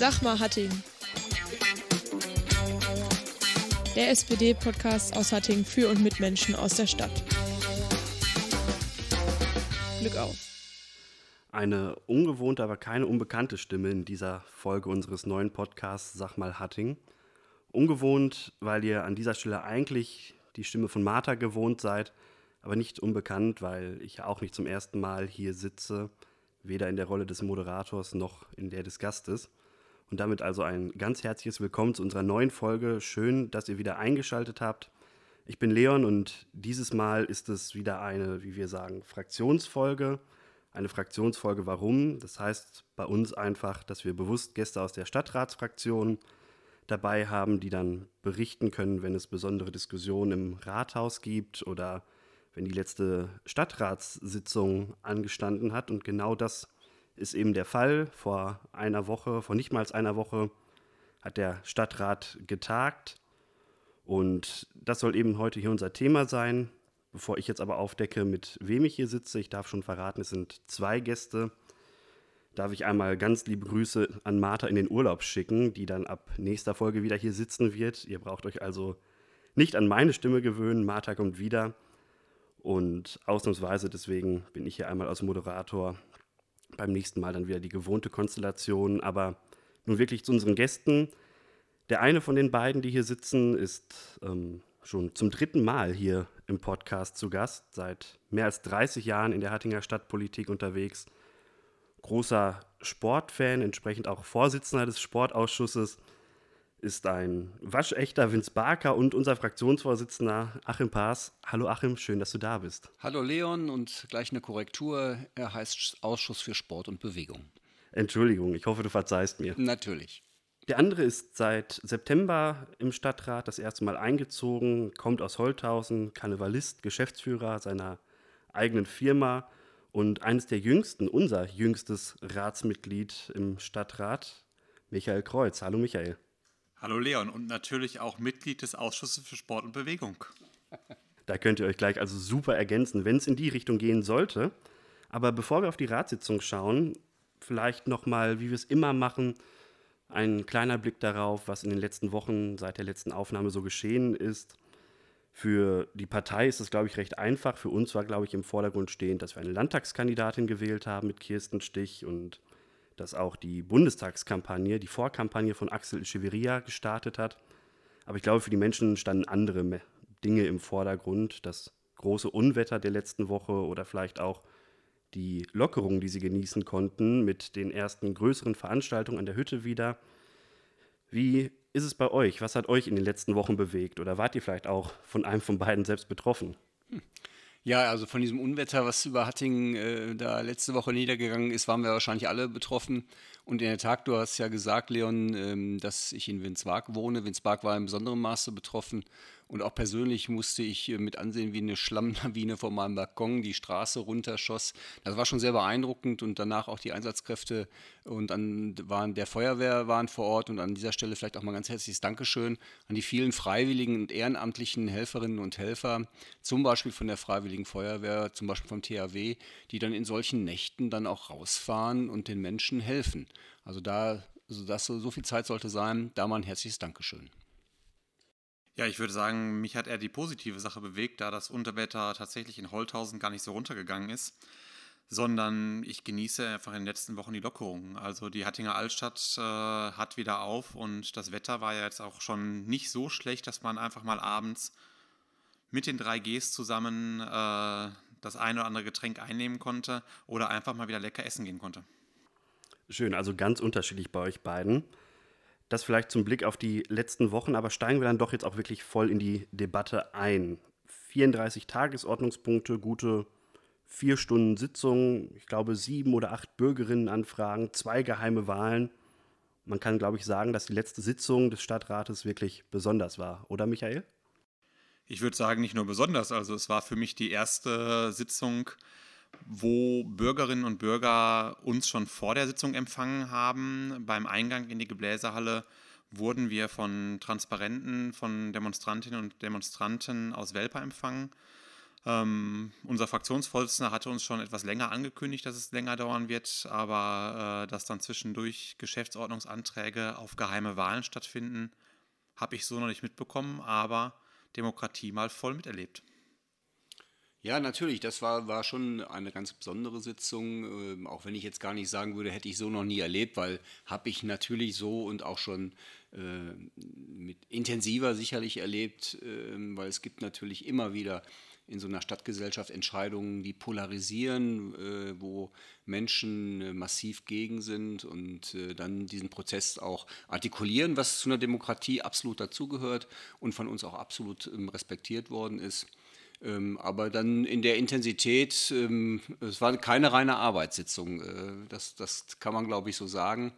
Sag mal Hattingen. Der SPD-Podcast aus Hattingen für und mit Menschen aus der Stadt. Glück auf. Eine ungewohnte, aber keine unbekannte Stimme in dieser Folge unseres neuen Podcasts Sag mal Hatting. Ungewohnt, weil ihr an dieser Stelle eigentlich die Stimme von Martha gewohnt seid, aber nicht unbekannt, weil ich ja auch nicht zum ersten Mal hier sitze, weder in der Rolle des Moderators noch in der des Gastes. Und damit also ein ganz herzliches Willkommen zu unserer neuen Folge. Schön, dass ihr wieder eingeschaltet habt. Ich bin Leon und dieses Mal ist es wieder eine, wie wir sagen, Fraktionsfolge. Eine Fraktionsfolge warum? Das heißt bei uns einfach, dass wir bewusst Gäste aus der Stadtratsfraktion dabei haben, die dann berichten können, wenn es besondere Diskussionen im Rathaus gibt oder wenn die letzte Stadtratssitzung angestanden hat. Und genau das ist eben der Fall. Vor einer Woche, vor nicht mal einer Woche, hat der Stadtrat getagt. Und das soll eben heute hier unser Thema sein. Bevor ich jetzt aber aufdecke, mit wem ich hier sitze, ich darf schon verraten, es sind zwei Gäste, darf ich einmal ganz liebe Grüße an Martha in den Urlaub schicken, die dann ab nächster Folge wieder hier sitzen wird. Ihr braucht euch also nicht an meine Stimme gewöhnen. Martha kommt wieder. Und ausnahmsweise deswegen bin ich hier einmal als Moderator. Beim nächsten Mal dann wieder die gewohnte Konstellation. Aber nun wirklich zu unseren Gästen. Der eine von den beiden, die hier sitzen, ist ähm, schon zum dritten Mal hier im Podcast zu Gast. Seit mehr als 30 Jahren in der Hattinger Stadtpolitik unterwegs. Großer Sportfan, entsprechend auch Vorsitzender des Sportausschusses ist ein waschechter Vince Barker und unser Fraktionsvorsitzender Achim Paas. Hallo Achim, schön, dass du da bist. Hallo Leon und gleich eine Korrektur. Er heißt Ausschuss für Sport und Bewegung. Entschuldigung, ich hoffe, du verzeihst mir. Natürlich. Der andere ist seit September im Stadtrat das erste Mal eingezogen, kommt aus Holthausen, Karnevalist, Geschäftsführer seiner eigenen Firma und eines der jüngsten, unser jüngstes Ratsmitglied im Stadtrat, Michael Kreuz. Hallo Michael. Hallo Leon und natürlich auch Mitglied des Ausschusses für Sport und Bewegung. Da könnt ihr euch gleich also super ergänzen, wenn es in die Richtung gehen sollte. Aber bevor wir auf die Ratssitzung schauen, vielleicht nochmal, wie wir es immer machen, ein kleiner Blick darauf, was in den letzten Wochen seit der letzten Aufnahme so geschehen ist. Für die Partei ist es, glaube ich, recht einfach. Für uns war, glaube ich, im Vordergrund stehend, dass wir eine Landtagskandidatin gewählt haben mit Kirsten Stich und dass auch die Bundestagskampagne, die Vorkampagne von Axel Echeverria gestartet hat. Aber ich glaube, für die Menschen standen andere Dinge im Vordergrund. Das große Unwetter der letzten Woche oder vielleicht auch die Lockerung, die sie genießen konnten mit den ersten größeren Veranstaltungen an der Hütte wieder. Wie ist es bei euch? Was hat euch in den letzten Wochen bewegt? Oder wart ihr vielleicht auch von einem von beiden selbst betroffen? Hm. Ja, also von diesem Unwetter, was über Hattingen äh, da letzte Woche niedergegangen ist, waren wir wahrscheinlich alle betroffen. Und in der Tat, du hast ja gesagt, Leon, ähm, dass ich in Winsbark wohne. Winsbark war in besonderem Maße betroffen. Und auch persönlich musste ich äh, mit ansehen, wie eine Schlammlawine vor meinem Balkon die Straße runterschoss. Das war schon sehr beeindruckend und danach auch die Einsatzkräfte und an waren der Feuerwehr waren vor Ort und an dieser Stelle vielleicht auch mal ganz herzliches Dankeschön an die vielen freiwilligen und ehrenamtlichen Helferinnen und Helfer, zum Beispiel von der Freiwilligen Feuerwehr, zum Beispiel vom THW, die dann in solchen Nächten dann auch rausfahren und den Menschen helfen. Also da, also das so viel Zeit sollte sein, da mal ein herzliches Dankeschön. Ja, ich würde sagen, mich hat eher die positive Sache bewegt, da das Unterwetter tatsächlich in Holthausen gar nicht so runtergegangen ist, sondern ich genieße einfach in den letzten Wochen die Lockerungen. Also die Hattinger Altstadt äh, hat wieder auf und das Wetter war ja jetzt auch schon nicht so schlecht, dass man einfach mal abends mit den drei Gs zusammen äh, das eine oder andere Getränk einnehmen konnte oder einfach mal wieder lecker essen gehen konnte. Schön, also ganz unterschiedlich bei euch beiden. Das vielleicht zum Blick auf die letzten Wochen, aber steigen wir dann doch jetzt auch wirklich voll in die Debatte ein. 34 Tagesordnungspunkte, gute vier Stunden Sitzung, ich glaube sieben oder acht Bürgerinnenanfragen, zwei geheime Wahlen. Man kann, glaube ich, sagen, dass die letzte Sitzung des Stadtrates wirklich besonders war, oder Michael? Ich würde sagen, nicht nur besonders. Also es war für mich die erste Sitzung, wo Bürgerinnen und Bürger uns schon vor der Sitzung empfangen haben. Beim Eingang in die Gebläsehalle wurden wir von Transparenten, von Demonstrantinnen und Demonstranten aus Welper empfangen. Ähm, unser Fraktionsvorsitzender hatte uns schon etwas länger angekündigt, dass es länger dauern wird, aber äh, dass dann zwischendurch Geschäftsordnungsanträge auf geheime Wahlen stattfinden, habe ich so noch nicht mitbekommen, aber Demokratie mal voll miterlebt. Ja, natürlich, das war, war schon eine ganz besondere Sitzung, äh, auch wenn ich jetzt gar nicht sagen würde, hätte ich so noch nie erlebt, weil habe ich natürlich so und auch schon äh, mit intensiver sicherlich erlebt, äh, weil es gibt natürlich immer wieder in so einer Stadtgesellschaft Entscheidungen, die polarisieren, äh, wo Menschen äh, massiv gegen sind und äh, dann diesen Prozess auch artikulieren, was zu einer Demokratie absolut dazugehört und von uns auch absolut ähm, respektiert worden ist. Ähm, aber dann in der Intensität, ähm, es war keine reine Arbeitssitzung, äh, das, das kann man, glaube ich, so sagen.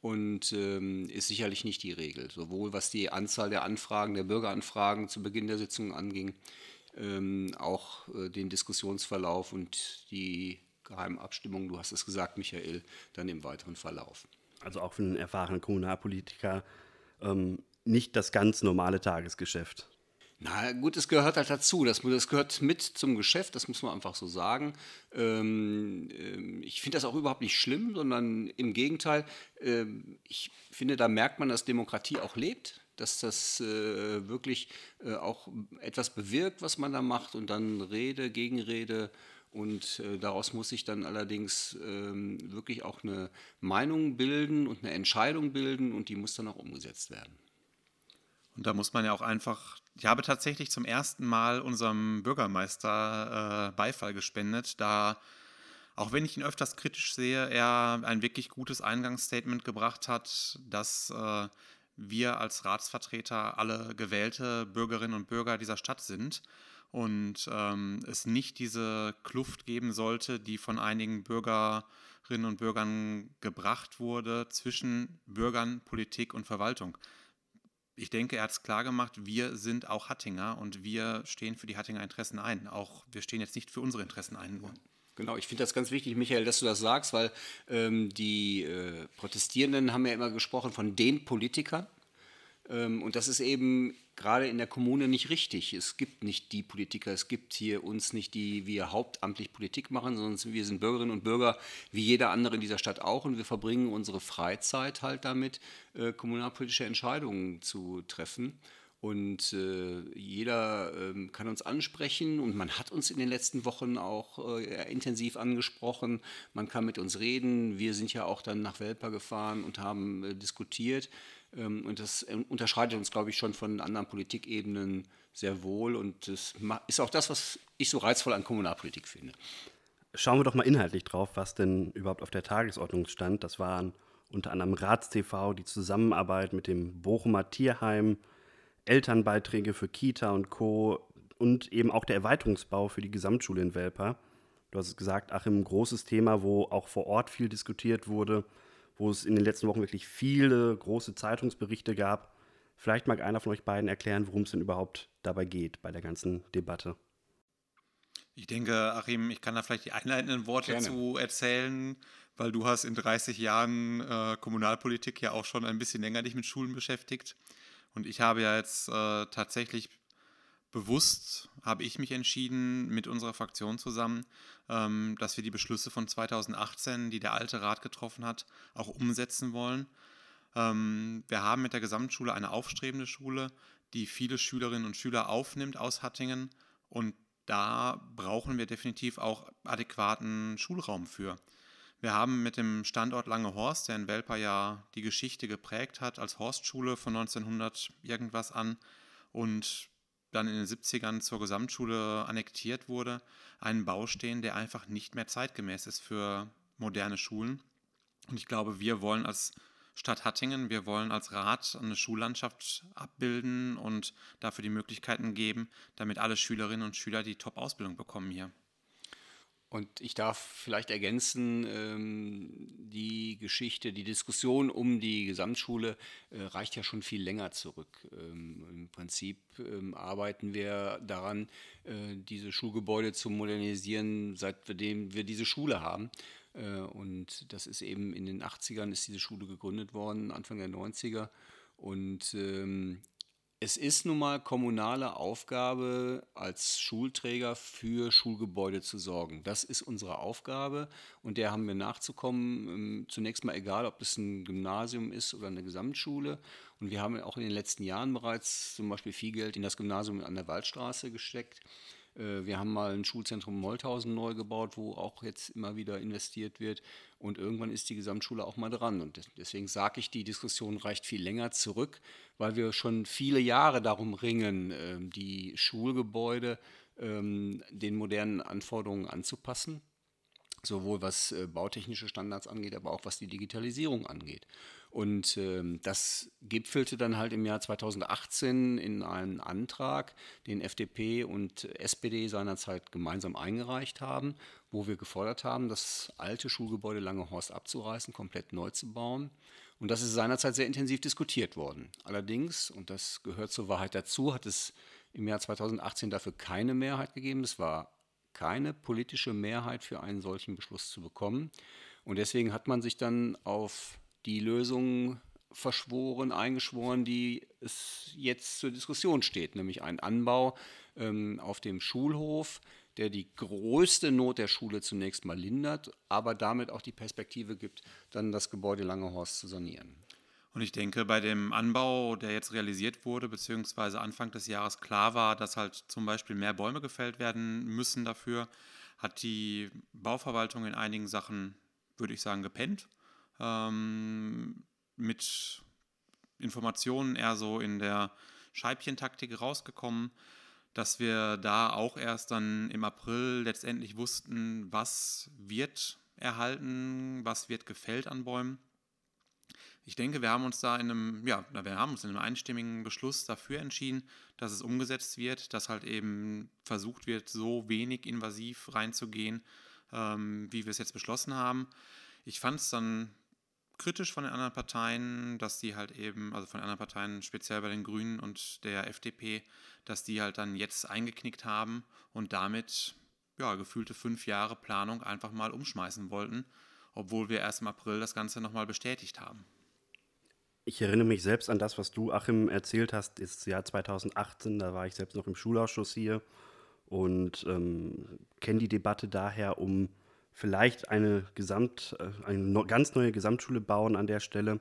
Und ähm, ist sicherlich nicht die Regel, sowohl was die Anzahl der Anfragen, der Bürgeranfragen zu Beginn der Sitzung anging, ähm, auch äh, den Diskussionsverlauf und die geheimen Abstimmungen, du hast es gesagt, Michael, dann im weiteren Verlauf. Also auch für einen erfahrenen Kommunalpolitiker ähm, nicht das ganz normale Tagesgeschäft. Na gut, es gehört halt dazu. Das, das gehört mit zum Geschäft, das muss man einfach so sagen. Ähm, ähm, ich finde das auch überhaupt nicht schlimm, sondern im Gegenteil, ähm, ich finde, da merkt man, dass Demokratie auch lebt, dass das äh, wirklich äh, auch etwas bewirkt, was man da macht und dann Rede, Gegenrede. Und äh, daraus muss sich dann allerdings ähm, wirklich auch eine Meinung bilden und eine Entscheidung bilden und die muss dann auch umgesetzt werden. Und da muss man ja auch einfach, ich habe tatsächlich zum ersten Mal unserem Bürgermeister äh, Beifall gespendet, da, auch wenn ich ihn öfters kritisch sehe, er ein wirklich gutes Eingangsstatement gebracht hat, dass äh, wir als Ratsvertreter alle gewählte Bürgerinnen und Bürger dieser Stadt sind und ähm, es nicht diese Kluft geben sollte, die von einigen Bürgerinnen und Bürgern gebracht wurde zwischen Bürgern, Politik und Verwaltung ich denke, er hat es klar gemacht, wir sind auch Hattinger und wir stehen für die Hattinger Interessen ein. Auch wir stehen jetzt nicht für unsere Interessen ein nur. Genau, ich finde das ganz wichtig, Michael, dass du das sagst, weil ähm, die äh, Protestierenden haben ja immer gesprochen von den Politikern. Ähm, und das ist eben gerade in der Kommune nicht richtig. Es gibt nicht die Politiker, es gibt hier uns nicht, die wir hauptamtlich Politik machen, sondern wir sind Bürgerinnen und Bürger wie jeder andere in dieser Stadt auch und wir verbringen unsere Freizeit halt damit, äh, kommunalpolitische Entscheidungen zu treffen. Und äh, jeder äh, kann uns ansprechen und man hat uns in den letzten Wochen auch äh, intensiv angesprochen. Man kann mit uns reden. Wir sind ja auch dann nach Welper gefahren und haben äh, diskutiert. Ähm, und das äh, unterscheidet uns, glaube ich, schon von anderen Politikebenen sehr wohl. Und das ist auch das, was ich so reizvoll an Kommunalpolitik finde. Schauen wir doch mal inhaltlich drauf, was denn überhaupt auf der Tagesordnung stand. Das waren unter anderem RatsTV, die Zusammenarbeit mit dem Bochumer Tierheim, Elternbeiträge für Kita und Co. und eben auch der Erweiterungsbau für die Gesamtschule in Welper. Du hast es gesagt, Achim, großes Thema, wo auch vor Ort viel diskutiert wurde wo es in den letzten Wochen wirklich viele große Zeitungsberichte gab. Vielleicht mag einer von euch beiden erklären, worum es denn überhaupt dabei geht bei der ganzen Debatte. Ich denke, Achim, ich kann da vielleicht die einleitenden Worte Gerne. zu erzählen, weil du hast in 30 Jahren äh, Kommunalpolitik ja auch schon ein bisschen länger dich mit Schulen beschäftigt. Und ich habe ja jetzt äh, tatsächlich bewusst habe ich mich entschieden mit unserer Fraktion zusammen, ähm, dass wir die Beschlüsse von 2018, die der alte Rat getroffen hat, auch umsetzen wollen. Ähm, wir haben mit der Gesamtschule eine aufstrebende Schule, die viele Schülerinnen und Schüler aufnimmt aus Hattingen und da brauchen wir definitiv auch adäquaten Schulraum für. Wir haben mit dem Standort Langehorst, der in Welper ja die Geschichte geprägt hat, als Horstschule von 1900 irgendwas an und dann in den 70ern zur Gesamtschule annektiert wurde, einen Bau stehen, der einfach nicht mehr zeitgemäß ist für moderne Schulen. Und ich glaube, wir wollen als Stadt Hattingen, wir wollen als Rat eine Schullandschaft abbilden und dafür die Möglichkeiten geben, damit alle Schülerinnen und Schüler die Top-Ausbildung bekommen hier. Und ich darf vielleicht ergänzen, ähm, die Geschichte, die Diskussion um die Gesamtschule äh, reicht ja schon viel länger zurück. Ähm, Im Prinzip ähm, arbeiten wir daran, äh, diese Schulgebäude zu modernisieren, seitdem wir diese Schule haben. Äh, und das ist eben in den 80ern ist diese Schule gegründet worden, Anfang der 90er. Und es ist nun mal kommunale Aufgabe, als Schulträger für Schulgebäude zu sorgen. Das ist unsere Aufgabe und der haben wir nachzukommen. Ähm, zunächst mal egal, ob das ein Gymnasium ist oder eine Gesamtschule. Und wir haben auch in den letzten Jahren bereits zum Beispiel viel Geld in das Gymnasium an der Waldstraße gesteckt. Äh, wir haben mal ein Schulzentrum Molthausen neu gebaut, wo auch jetzt immer wieder investiert wird. Und irgendwann ist die Gesamtschule auch mal dran. Und deswegen sage ich, die Diskussion reicht viel länger zurück, weil wir schon viele Jahre darum ringen, ähm, die Schulgebäude ähm, den modernen Anforderungen anzupassen sowohl was äh, bautechnische Standards angeht, aber auch was die Digitalisierung angeht. Und ähm, das gipfelte dann halt im Jahr 2018 in einen Antrag, den FDP und SPD seinerzeit gemeinsam eingereicht haben, wo wir gefordert haben, das alte Schulgebäude Langehorst abzureißen, komplett neu zu bauen. Und das ist seinerzeit sehr intensiv diskutiert worden. Allerdings, und das gehört zur Wahrheit dazu, hat es im Jahr 2018 dafür keine Mehrheit gegeben. Es war keine politische Mehrheit für einen solchen Beschluss zu bekommen. Und deswegen hat man sich dann auf die Lösung verschworen, eingeschworen, die es jetzt zur Diskussion steht, nämlich ein Anbau ähm, auf dem Schulhof, der die größte Not der Schule zunächst mal lindert, aber damit auch die Perspektive gibt, dann das Gebäude Langehorst zu sanieren. Und ich denke, bei dem Anbau, der jetzt realisiert wurde, beziehungsweise Anfang des Jahres klar war, dass halt zum Beispiel mehr Bäume gefällt werden müssen dafür, hat die Bauverwaltung in einigen Sachen, würde ich sagen, gepennt ähm, mit Informationen eher so in der Scheibchentaktik rausgekommen, dass wir da auch erst dann im April letztendlich wussten, was wird erhalten, was wird gefällt an Bäumen. Ich denke, wir haben uns da in einem, ja, wir haben uns in einem einstimmigen Beschluss dafür entschieden, dass es umgesetzt wird, dass halt eben versucht wird, so wenig invasiv reinzugehen, ähm, wie wir es jetzt beschlossen haben. Ich fand es dann kritisch von den anderen Parteien, dass die halt eben, also von anderen Parteien, speziell bei den Grünen und der FDP, dass die halt dann jetzt eingeknickt haben und damit ja, gefühlte fünf Jahre Planung einfach mal umschmeißen wollten, obwohl wir erst im April das Ganze nochmal bestätigt haben. Ich erinnere mich selbst an das, was du, Achim, erzählt hast, ist Jahr 2018, da war ich selbst noch im Schulausschuss hier und ähm, kenne die Debatte daher um vielleicht eine, Gesamt, äh, eine ganz neue Gesamtschule bauen an der Stelle.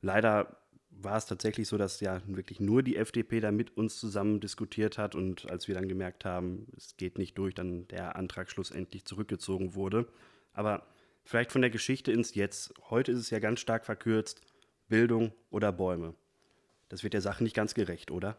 Leider war es tatsächlich so, dass ja wirklich nur die FDP da mit uns zusammen diskutiert hat und als wir dann gemerkt haben, es geht nicht durch, dann der Antrag schlussendlich zurückgezogen wurde. Aber vielleicht von der Geschichte ins Jetzt. Heute ist es ja ganz stark verkürzt, Bildung oder Bäume. Das wird der Sache nicht ganz gerecht, oder?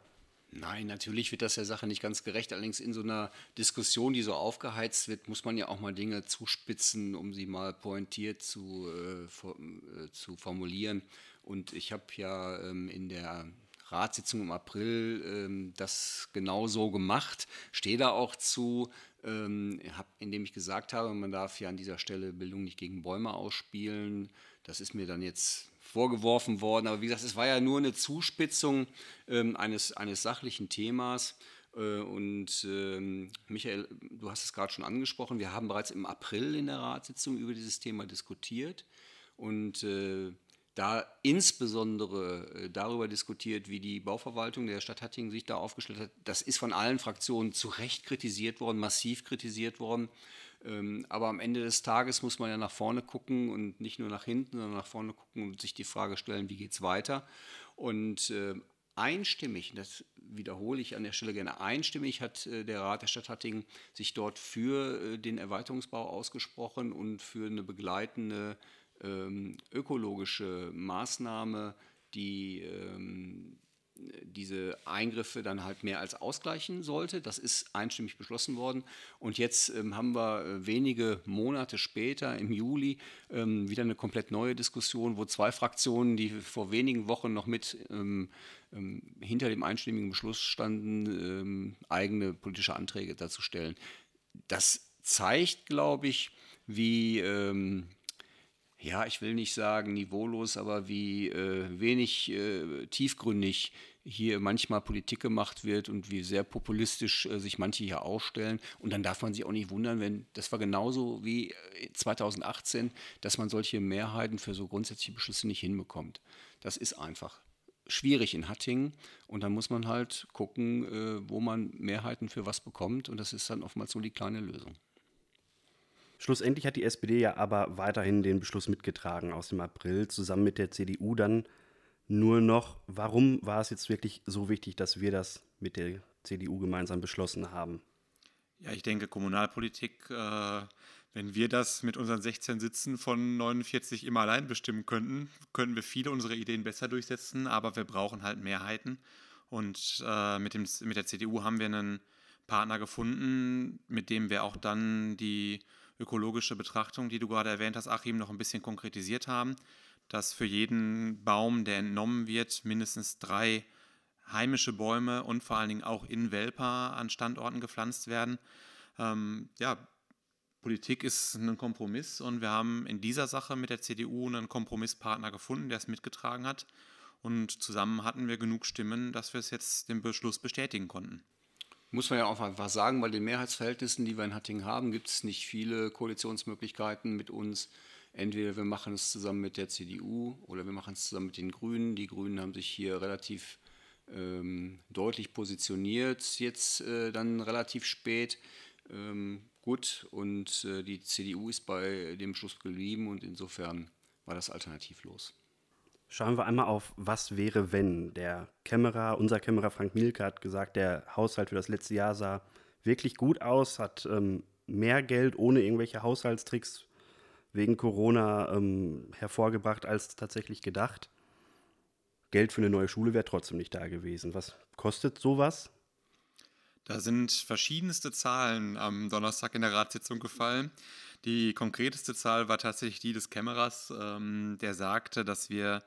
Nein, natürlich wird das der Sache nicht ganz gerecht. Allerdings in so einer Diskussion, die so aufgeheizt wird, muss man ja auch mal Dinge zuspitzen, um sie mal pointiert zu, äh, äh, zu formulieren. Und ich habe ja ähm, in der Ratssitzung im April ähm, das genau so gemacht, stehe da auch zu, ähm, hab, indem ich gesagt habe, man darf ja an dieser Stelle Bildung nicht gegen Bäume ausspielen. Das ist mir dann jetzt vorgeworfen worden. Aber wie gesagt, es war ja nur eine Zuspitzung ähm, eines, eines sachlichen Themas. Äh, und ähm, Michael, du hast es gerade schon angesprochen, wir haben bereits im April in der Ratssitzung über dieses Thema diskutiert und äh, da insbesondere äh, darüber diskutiert, wie die Bauverwaltung der Stadt Hattingen sich da aufgestellt hat. Das ist von allen Fraktionen zu Recht kritisiert worden, massiv kritisiert worden. Ähm, aber am Ende des Tages muss man ja nach vorne gucken und nicht nur nach hinten, sondern nach vorne gucken und sich die Frage stellen, wie geht es weiter. Und äh, einstimmig, das wiederhole ich an der Stelle gerne, einstimmig hat äh, der Rat der Stadt Hattingen sich dort für den Erweiterungsbau ausgesprochen und für eine begleitende ähm, ökologische Maßnahme, die ähm, diese Eingriffe dann halt mehr als ausgleichen sollte. Das ist einstimmig beschlossen worden. Und jetzt ähm, haben wir äh, wenige Monate später, im Juli, ähm, wieder eine komplett neue Diskussion, wo zwei Fraktionen, die vor wenigen Wochen noch mit ähm, ähm hinter dem einstimmigen Beschluss standen, ähm, eigene politische Anträge dazu stellen. Das zeigt, glaube ich, wie ähm, ja, ich will nicht sagen niveaulos, aber wie äh, wenig äh, tiefgründig hier manchmal Politik gemacht wird und wie sehr populistisch äh, sich manche hier ausstellen. Und dann darf man sich auch nicht wundern, wenn das war genauso wie 2018, äh, dass man solche Mehrheiten für so grundsätzliche Beschlüsse nicht hinbekommt. Das ist einfach schwierig in Hattingen. Und dann muss man halt gucken, äh, wo man Mehrheiten für was bekommt. Und das ist dann oftmals so die kleine Lösung. Schlussendlich hat die SPD ja aber weiterhin den Beschluss mitgetragen aus dem April, zusammen mit der CDU dann nur noch. Warum war es jetzt wirklich so wichtig, dass wir das mit der CDU gemeinsam beschlossen haben? Ja, ich denke, Kommunalpolitik, äh, wenn wir das mit unseren 16 Sitzen von 49 immer allein bestimmen könnten, könnten wir viele unserer Ideen besser durchsetzen, aber wir brauchen halt Mehrheiten. Und äh, mit, dem, mit der CDU haben wir einen Partner gefunden, mit dem wir auch dann die ökologische Betrachtung, die du gerade erwähnt hast, Achim, noch ein bisschen konkretisiert haben, dass für jeden Baum, der entnommen wird, mindestens drei heimische Bäume und vor allen Dingen auch in Welpa an Standorten gepflanzt werden. Ähm, ja, Politik ist ein Kompromiss und wir haben in dieser Sache mit der CDU einen Kompromisspartner gefunden, der es mitgetragen hat. Und zusammen hatten wir genug Stimmen, dass wir es jetzt den Beschluss bestätigen konnten. Muss man ja auch einfach sagen, bei den Mehrheitsverhältnissen, die wir in Hattingen haben, gibt es nicht viele Koalitionsmöglichkeiten mit uns. Entweder wir machen es zusammen mit der CDU oder wir machen es zusammen mit den Grünen. Die Grünen haben sich hier relativ ähm, deutlich positioniert, jetzt äh, dann relativ spät. Ähm, gut, und äh, die CDU ist bei dem Schluss geblieben und insofern war das alternativlos. Schauen wir einmal auf, was wäre, wenn. Der Kämmerer, unser Kämmerer Frank Mielke hat gesagt, der Haushalt für das letzte Jahr sah wirklich gut aus, hat ähm, mehr Geld ohne irgendwelche Haushaltstricks wegen Corona ähm, hervorgebracht als tatsächlich gedacht. Geld für eine neue Schule wäre trotzdem nicht da gewesen. Was kostet sowas? Da sind verschiedenste Zahlen am Donnerstag in der Ratssitzung gefallen. Die konkreteste Zahl war tatsächlich die des Kämmerers, ähm, der sagte, dass wir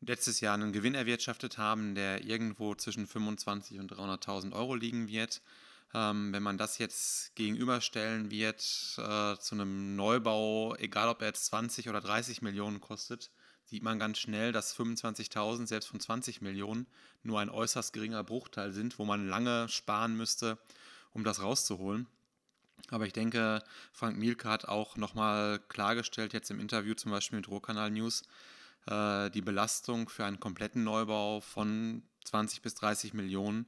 letztes Jahr einen Gewinn erwirtschaftet haben, der irgendwo zwischen 25.000 und 300.000 Euro liegen wird. Ähm, wenn man das jetzt gegenüberstellen wird äh, zu einem Neubau, egal ob er jetzt 20 oder 30 Millionen kostet, sieht man ganz schnell, dass 25.000 selbst von 20 Millionen nur ein äußerst geringer Bruchteil sind, wo man lange sparen müsste, um das rauszuholen. Aber ich denke, Frank Mielke hat auch nochmal klargestellt, jetzt im Interview zum Beispiel mit Ruhrkanal News, äh, die Belastung für einen kompletten Neubau von 20 bis 30 Millionen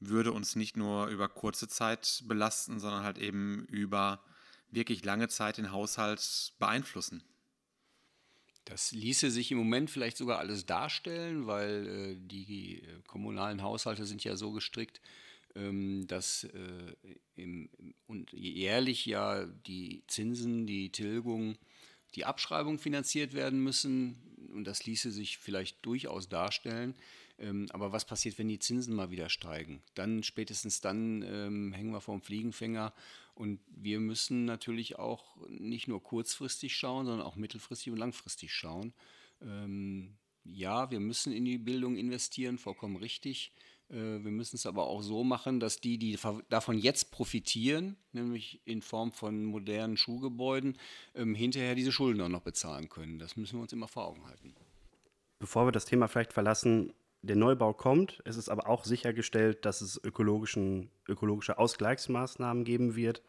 würde uns nicht nur über kurze Zeit belasten, sondern halt eben über wirklich lange Zeit den Haushalt beeinflussen. Das ließe sich im Moment vielleicht sogar alles darstellen, weil äh, die äh, kommunalen Haushalte sind ja so gestrickt, dass äh, im, und jährlich ja die Zinsen, die Tilgung, die Abschreibung finanziert werden müssen. Und das ließe sich vielleicht durchaus darstellen. Ähm, aber was passiert, wenn die Zinsen mal wieder steigen? Dann, spätestens dann, ähm, hängen wir vorm Fliegenfänger. Und wir müssen natürlich auch nicht nur kurzfristig schauen, sondern auch mittelfristig und langfristig schauen. Ähm, ja, wir müssen in die Bildung investieren, vollkommen richtig. Äh, wir müssen es aber auch so machen, dass die, die davon jetzt profitieren, nämlich in Form von modernen Schulgebäuden, ähm, hinterher diese Schulden auch noch bezahlen können. Das müssen wir uns immer vor Augen halten. Bevor wir das Thema vielleicht verlassen, der Neubau kommt. Es ist aber auch sichergestellt, dass es ökologischen, ökologische Ausgleichsmaßnahmen geben wird.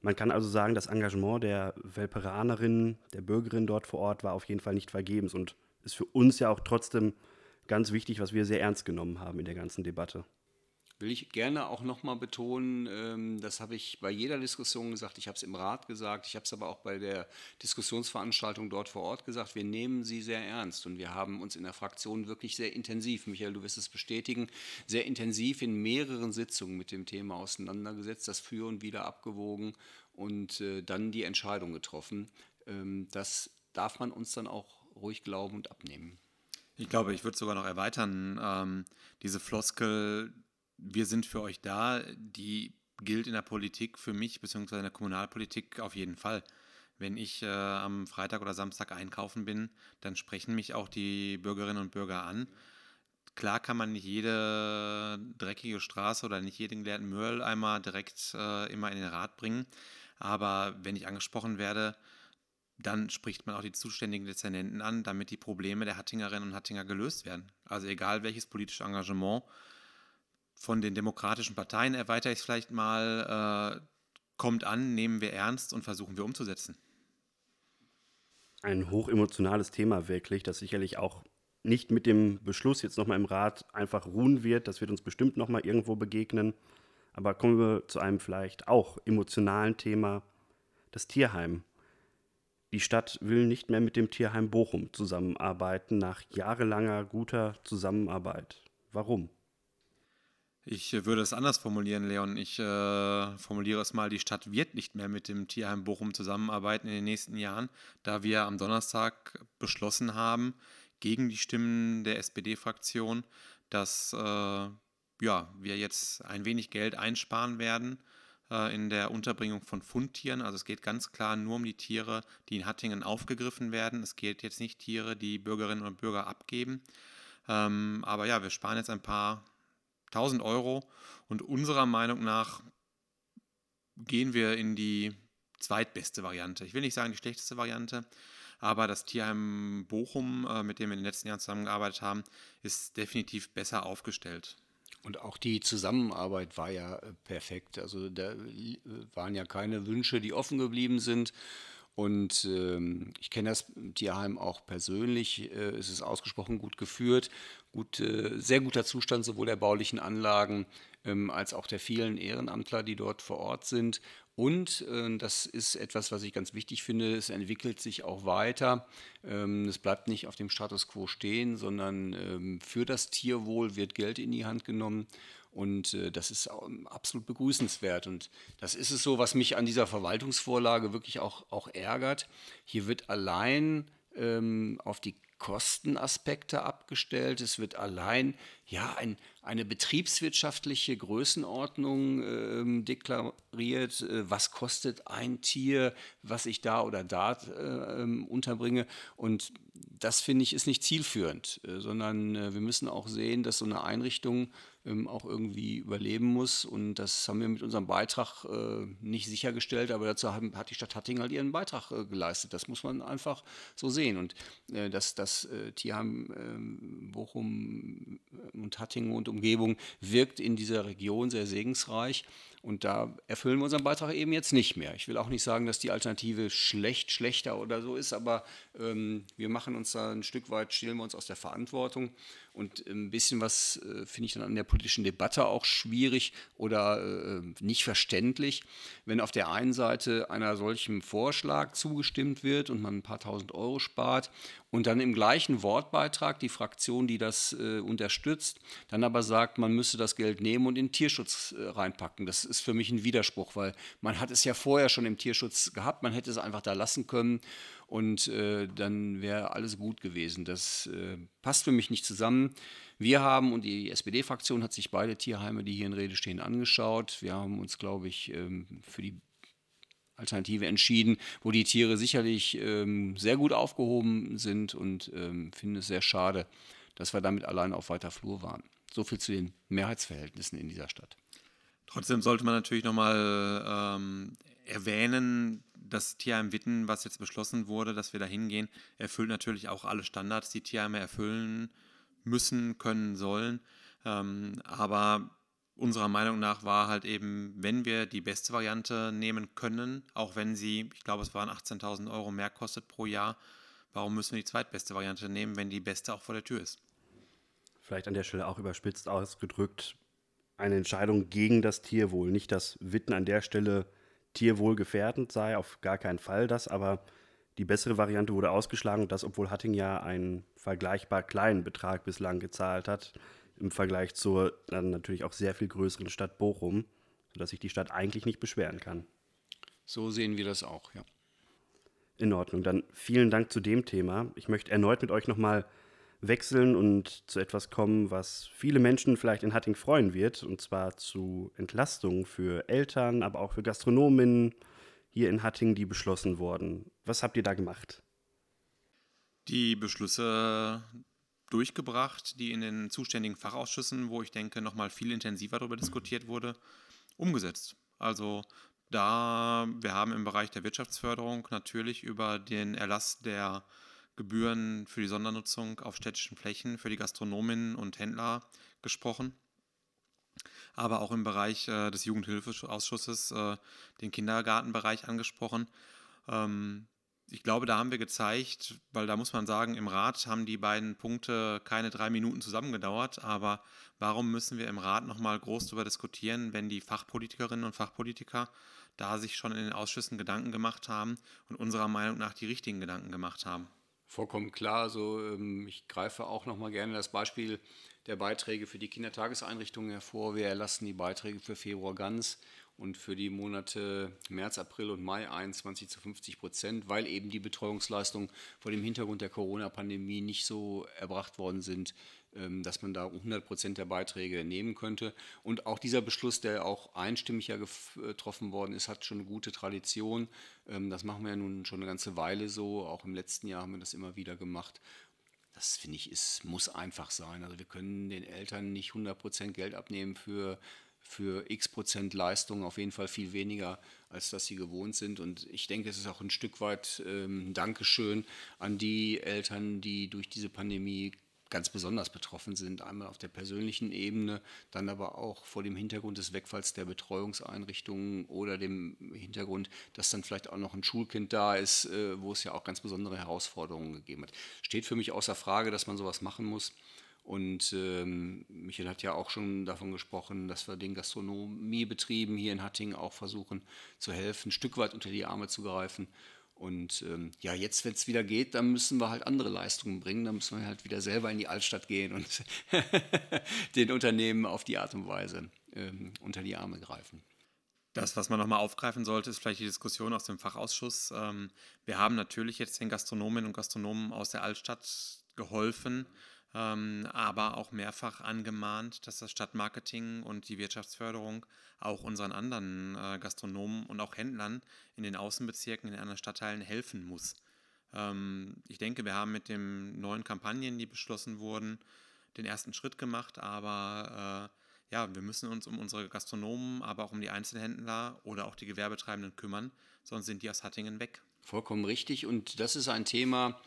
Man kann also sagen, das Engagement der Welperanerinnen, der Bürgerinnen dort vor Ort war auf jeden Fall nicht vergebens und ist für uns ja auch trotzdem ganz wichtig, was wir sehr ernst genommen haben in der ganzen Debatte will ich gerne auch nochmal betonen, ähm, das habe ich bei jeder Diskussion gesagt, ich habe es im Rat gesagt, ich habe es aber auch bei der Diskussionsveranstaltung dort vor Ort gesagt, wir nehmen sie sehr ernst und wir haben uns in der Fraktion wirklich sehr intensiv, Michael, du wirst es bestätigen, sehr intensiv in mehreren Sitzungen mit dem Thema auseinandergesetzt, das Für und Wider abgewogen und äh, dann die Entscheidung getroffen. Ähm, das darf man uns dann auch ruhig glauben und abnehmen. Ich glaube, ich würde sogar noch erweitern, ähm, diese Floskel, wir sind für euch da, die gilt in der Politik für mich, beziehungsweise in der Kommunalpolitik auf jeden Fall. Wenn ich äh, am Freitag oder Samstag einkaufen bin, dann sprechen mich auch die Bürgerinnen und Bürger an. Klar kann man nicht jede dreckige Straße oder nicht jeden geleerten Mülleimer direkt äh, immer in den Rat bringen. Aber wenn ich angesprochen werde, dann spricht man auch die zuständigen Dezernenten an, damit die Probleme der Hattingerinnen und Hattinger gelöst werden. Also egal welches politische Engagement, von den demokratischen Parteien erweitere ich es vielleicht mal, äh, kommt an, nehmen wir ernst und versuchen wir umzusetzen. Ein hochemotionales Thema wirklich, das sicherlich auch nicht mit dem Beschluss jetzt nochmal im Rat einfach ruhen wird. Das wird uns bestimmt nochmal irgendwo begegnen. Aber kommen wir zu einem vielleicht auch emotionalen Thema, das Tierheim. Die Stadt will nicht mehr mit dem Tierheim Bochum zusammenarbeiten nach jahrelanger guter Zusammenarbeit. Warum? Ich äh, würde es anders formulieren, Leon. Ich äh, formuliere es mal, die Stadt wird nicht mehr mit dem Tierheim Bochum zusammenarbeiten in den nächsten Jahren, da wir am Donnerstag beschlossen haben, gegen die Stimmen der SPD-Fraktion, dass äh, ja, wir jetzt ein wenig Geld einsparen werden in der Unterbringung von Fundtieren. Also es geht ganz klar nur um die Tiere, die in Hattingen aufgegriffen werden. Es geht jetzt nicht Tiere, die Bürgerinnen und Bürger abgeben. Ähm, aber ja, wir sparen jetzt ein paar 1000 Euro und unserer Meinung nach gehen wir in die zweitbeste Variante. Ich will nicht sagen die schlechteste Variante, aber das Tierheim Bochum, äh, mit dem wir in den letzten Jahren zusammengearbeitet haben, ist definitiv besser aufgestellt. Und auch die Zusammenarbeit war ja äh, perfekt. Also da äh, waren ja keine Wünsche, die offen geblieben sind. Und ähm, ich kenne das Tierheim auch persönlich. Äh, es ist ausgesprochen gut geführt, gut, äh, sehr guter Zustand sowohl der baulichen Anlagen ähm, als auch der vielen Ehrenamtler, die dort vor Ort sind. Und äh, das ist etwas, was ich ganz wichtig finde, es entwickelt sich auch weiter. Ähm, es bleibt nicht auf dem Status quo stehen, sondern ähm, für das Tierwohl wird Geld in die Hand genommen. Und äh, das ist absolut begrüßenswert. Und das ist es so, was mich an dieser Verwaltungsvorlage wirklich auch, auch ärgert. Hier wird allein ähm, auf die Kostenaspekte abgestellt. Es wird allein ja, ein, eine betriebswirtschaftliche Größenordnung äh, deklariert. Äh, was kostet ein Tier, was ich da oder da äh, ähm, unterbringe? Und das finde ich ist nicht zielführend, äh, sondern äh, wir müssen auch sehen, dass so eine Einrichtung ähm, auch irgendwie überleben muss. Und das haben wir mit unserem Beitrag äh, nicht sichergestellt, aber dazu haben, hat die Stadt Hattingen halt ihren Beitrag äh, geleistet. Das muss man einfach so sehen. Und äh, dass das äh, Tierheim ähm, Bochum äh, und Hattingen und Umgebung wirkt in dieser Region sehr segensreich. Und da erfüllen wir unseren Beitrag eben jetzt nicht mehr. Ich will auch nicht sagen, dass die Alternative schlecht, schlechter oder so ist, aber ähm, wir machen uns da ein Stück weit, stehlen wir uns aus der Verantwortung. Und ein bisschen was äh, finde ich dann an der politischen Debatte auch schwierig oder äh, nicht verständlich, wenn auf der einen Seite einer solchen Vorschlag zugestimmt wird und man ein paar tausend Euro spart und dann im gleichen Wortbeitrag die Fraktion, die das äh, unterstützt, dann aber sagt, man müsse das Geld nehmen und in Tierschutz äh, reinpacken. Das ist für mich ein Widerspruch, weil man hat es ja vorher schon im Tierschutz gehabt, man hätte es einfach da lassen können und äh, dann wäre alles gut gewesen. Das äh, passt für mich nicht zusammen. Wir haben und die SPD-Fraktion hat sich beide Tierheime, die hier in Rede stehen, angeschaut. Wir haben uns, glaube ich, ähm, für die Alternative entschieden, wo die Tiere sicherlich ähm, sehr gut aufgehoben sind und ähm, finden es sehr schade, dass wir damit allein auf weiter Flur waren. So viel zu den Mehrheitsverhältnissen in dieser Stadt. Trotzdem sollte man natürlich nochmal ähm, erwähnen, das Tierheim Witten, was jetzt beschlossen wurde, dass wir da hingehen, erfüllt natürlich auch alle Standards, die Tierheime erfüllen müssen, können, sollen. Ähm, aber unserer Meinung nach war halt eben, wenn wir die beste Variante nehmen können, auch wenn sie, ich glaube, es waren 18.000 Euro mehr kostet pro Jahr, warum müssen wir die zweitbeste Variante nehmen, wenn die beste auch vor der Tür ist? Vielleicht an der Stelle auch überspitzt ausgedrückt, eine Entscheidung gegen das Tierwohl. Nicht, dass Witten an der Stelle tierwohlgefährdend sei, auf gar keinen Fall das, aber die bessere Variante wurde ausgeschlagen und das, obwohl Hatting ja einen vergleichbar kleinen Betrag bislang gezahlt hat, im Vergleich zur dann natürlich auch sehr viel größeren Stadt Bochum, sodass sich die Stadt eigentlich nicht beschweren kann. So sehen wir das auch, ja. In Ordnung, dann vielen Dank zu dem Thema. Ich möchte erneut mit euch nochmal wechseln und zu etwas kommen, was viele Menschen vielleicht in Hatting freuen wird, und zwar zu Entlastungen für Eltern, aber auch für Gastronomen hier in Hatting, die beschlossen wurden. Was habt ihr da gemacht? Die Beschlüsse durchgebracht, die in den zuständigen Fachausschüssen, wo ich denke, nochmal viel intensiver darüber diskutiert wurde, umgesetzt. Also da, wir haben im Bereich der Wirtschaftsförderung natürlich über den Erlass der Gebühren für die Sondernutzung auf städtischen Flächen für die Gastronominnen und Händler gesprochen. Aber auch im Bereich äh, des Jugendhilfeausschusses äh, den Kindergartenbereich angesprochen. Ähm, ich glaube, da haben wir gezeigt, weil da muss man sagen, im Rat haben die beiden Punkte keine drei Minuten zusammengedauert, aber warum müssen wir im Rat nochmal groß darüber diskutieren, wenn die Fachpolitikerinnen und Fachpolitiker da sich schon in den Ausschüssen Gedanken gemacht haben und unserer Meinung nach die richtigen Gedanken gemacht haben? Vollkommen klar. Also ähm, ich greife auch nochmal gerne das Beispiel der Beiträge für die Kindertageseinrichtungen hervor. Wir erlassen die Beiträge für Februar ganz und für die Monate März, April und Mai 21 zu 50 Prozent, weil eben die Betreuungsleistungen vor dem Hintergrund der Corona-Pandemie nicht so erbracht worden sind, ähm, dass man da 100 Prozent der Beiträge nehmen könnte. Und auch dieser Beschluss, der auch einstimmig getroffen worden ist, hat schon eine gute Tradition. Ähm, das machen wir ja nun schon eine ganze Weile so. Auch im letzten Jahr haben wir das immer wieder gemacht. Das finde ich, ist, muss einfach sein. Also wir können den Eltern nicht 100 Prozent Geld abnehmen für für x Prozent Leistung, auf jeden Fall viel weniger, als dass sie gewohnt sind. Und ich denke, es ist auch ein Stück weit ähm, Dankeschön an die Eltern, die durch diese Pandemie ganz besonders betroffen sind. Einmal auf der persönlichen Ebene, dann aber auch vor dem Hintergrund des Wegfalls der Betreuungseinrichtungen oder dem Hintergrund, dass dann vielleicht auch noch ein Schulkind da ist, äh, wo es ja auch ganz besondere Herausforderungen gegeben hat. Steht für mich außer Frage, dass man sowas machen muss. Und ähm, Michael hat ja auch schon davon gesprochen, dass wir den Gastronomiebetrieben hier in Hattingen auch versuchen zu helfen, ein Stück weit unter die Arme zu greifen. Und ähm, ja, jetzt, wenn es wieder geht, dann müssen wir halt andere Leistungen bringen. Dann müssen wir halt wieder selber in die Altstadt gehen und den Unternehmen auf die Art und Weise ähm, unter die Arme greifen. Das, was man nochmal aufgreifen sollte, ist vielleicht die Diskussion aus dem Fachausschuss. Ähm, wir haben natürlich jetzt den Gastronominnen und Gastronomen aus der Altstadt geholfen, aber auch mehrfach angemahnt, dass das Stadtmarketing und die Wirtschaftsförderung auch unseren anderen äh, Gastronomen und auch Händlern in den Außenbezirken, in anderen Stadtteilen helfen muss. Ähm, ich denke, wir haben mit den neuen Kampagnen, die beschlossen wurden, den ersten Schritt gemacht, aber äh, ja, wir müssen uns um unsere Gastronomen, aber auch um die Einzelhändler oder auch die Gewerbetreibenden kümmern, sonst sind die aus Hattingen weg. Vollkommen richtig und das ist ein Thema,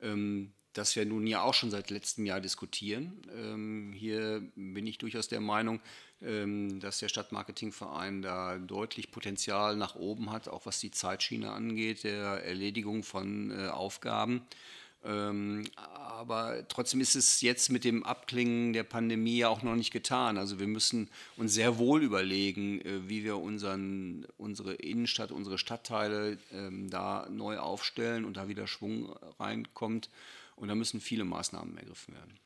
ähm, das wir nun ja auch schon seit letztem Jahr diskutieren. Ähm, hier bin ich durchaus der Meinung, ähm, dass der Stadtmarketingverein da deutlich Potenzial nach oben hat, auch was die Zeitschiene angeht, der Erledigung von äh, Aufgaben. Ähm, aber trotzdem ist es jetzt mit dem Abklingen der Pandemie ja auch noch nicht getan. Also wir müssen uns sehr wohl überlegen, äh, wie wir unseren, unsere Innenstadt, unsere Stadtteile ähm, da neu aufstellen und da wieder Schwung reinkommt. Und da müssen viele Maßnahmen ergriffen werden.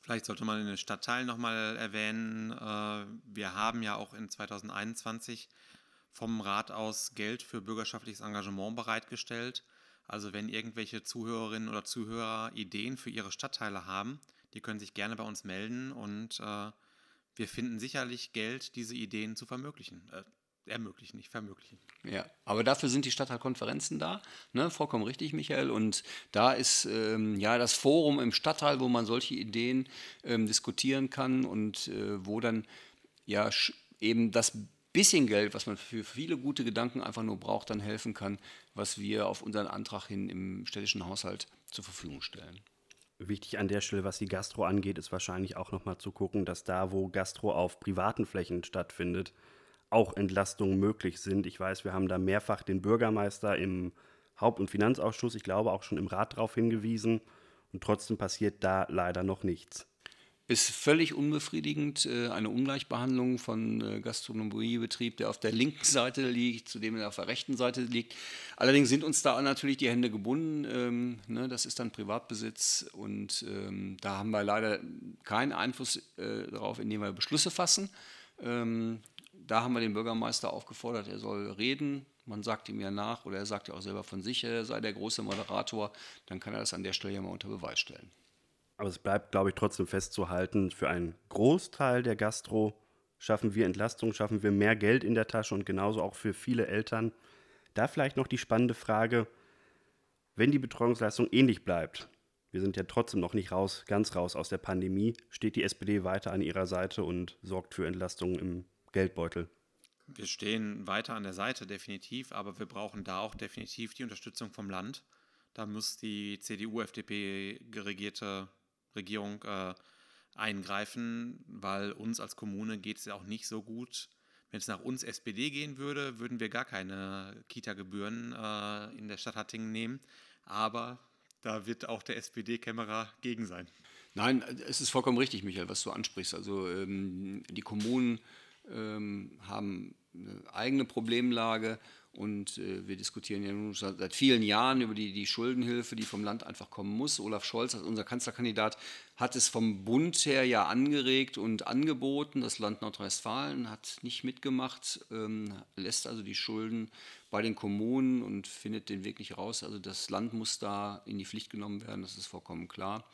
Vielleicht sollte man in den Stadtteilen nochmal erwähnen, äh, wir haben ja auch in 2021 vom Rat aus Geld für bürgerschaftliches Engagement bereitgestellt. Also wenn irgendwelche Zuhörerinnen oder Zuhörer Ideen für ihre Stadtteile haben, die können sich gerne bei uns melden und äh, wir finden sicherlich Geld, diese Ideen zu verwirklichen. Äh, ermöglichen, nicht vermöglichen. Ja, aber dafür sind die Stadtteilkonferenzen da, ne? vollkommen richtig, Michael. Und da ist ähm, ja das Forum im Stadtteil, wo man solche Ideen ähm, diskutieren kann und äh, wo dann ja eben das bisschen Geld, was man für viele gute Gedanken einfach nur braucht, dann helfen kann, was wir auf unseren Antrag hin im städtischen Haushalt zur Verfügung stellen. Wichtig an der Stelle, was die Gastro angeht, ist wahrscheinlich auch nochmal zu gucken, dass da, wo Gastro auf privaten Flächen stattfindet, auch Entlastungen möglich sind. Ich weiß, wir haben da mehrfach den Bürgermeister im Haupt- und Finanzausschuss, ich glaube auch schon im Rat darauf hingewiesen. Und trotzdem passiert da leider noch nichts. Ist völlig unbefriedigend, äh, eine Ungleichbehandlung von äh, Gastronomiebetrieb, der auf der linken Seite liegt, zu dem der auf der rechten Seite liegt. Allerdings sind uns da natürlich die Hände gebunden. Ähm, ne, das ist dann Privatbesitz und ähm, da haben wir leider keinen Einfluss äh, darauf, indem wir Beschlüsse fassen. Da haben wir den Bürgermeister aufgefordert, er soll reden. Man sagt ihm ja nach, oder er sagt ja auch selber von sich, er sei der große Moderator. Dann kann er das an der Stelle ja mal unter Beweis stellen. Aber es bleibt, glaube ich, trotzdem festzuhalten, für einen Großteil der Gastro schaffen wir Entlastung, schaffen wir mehr Geld in der Tasche und genauso auch für viele Eltern. Da vielleicht noch die spannende Frage, wenn die Betreuungsleistung ähnlich bleibt, wir sind ja trotzdem noch nicht raus, ganz raus aus der Pandemie, steht die SPD weiter an ihrer Seite und sorgt für Entlastung im Geldbeutel. Wir stehen weiter an der Seite, definitiv, aber wir brauchen da auch definitiv die Unterstützung vom Land. Da muss die CDU-FDP-regierte Regierung äh, eingreifen, weil uns als Kommune geht es ja auch nicht so gut Wenn es nach uns SPD gehen würde, würden wir gar keine Kita-Gebühren äh, in der Stadt Hattingen nehmen. Aber da wird auch der SPD-Kämmerer gegen sein. Nein, es ist vollkommen richtig, Michael, was du ansprichst. Also ähm, die Kommunen ähm, haben eine eigene Problemlage und äh, wir diskutieren ja nun seit vielen Jahren über die, die Schuldenhilfe, die vom Land einfach kommen muss. Olaf Scholz, also unser Kanzlerkandidat, hat es vom Bund her ja angeregt und angeboten. Das Land Nordrhein-Westfalen hat nicht mitgemacht, ähm, lässt also die Schulden bei den Kommunen und findet den Weg nicht raus. Also das Land muss da in die Pflicht genommen werden, das ist vollkommen klar.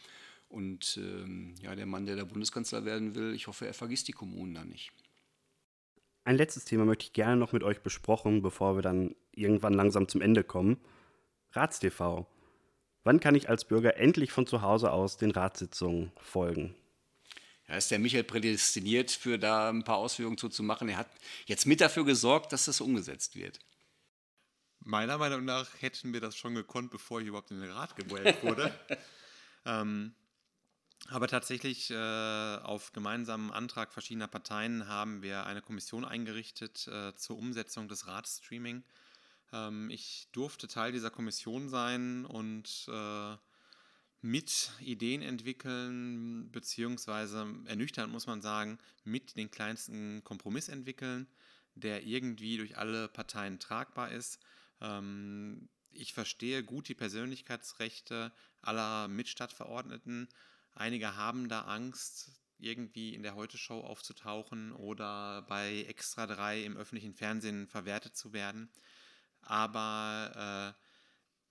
Und ähm, ja, der Mann, der der Bundeskanzler werden will, ich hoffe, er vergisst die Kommunen da nicht. Ein letztes Thema möchte ich gerne noch mit euch besprochen, bevor wir dann irgendwann langsam zum Ende kommen. RatsTV. Wann kann ich als Bürger endlich von zu Hause aus den Ratssitzungen folgen? Ja, ist der Michael prädestiniert, für da ein paar Ausführungen zu, zu machen. Er hat jetzt mit dafür gesorgt, dass das umgesetzt wird. Meiner Meinung nach hätten wir das schon gekonnt, bevor ich überhaupt in den Rat gewählt wurde. ähm, aber tatsächlich äh, auf gemeinsamen Antrag verschiedener Parteien haben wir eine Kommission eingerichtet äh, zur Umsetzung des Ratstreaming. Ähm, ich durfte Teil dieser Kommission sein und äh, mit Ideen entwickeln, beziehungsweise ernüchternd muss man sagen, mit den kleinsten Kompromiss entwickeln, der irgendwie durch alle Parteien tragbar ist. Ähm, ich verstehe gut die Persönlichkeitsrechte aller Mitstadtverordneten. Einige haben da Angst, irgendwie in der Heute-Show aufzutauchen oder bei Extra 3 im öffentlichen Fernsehen verwertet zu werden. Aber äh,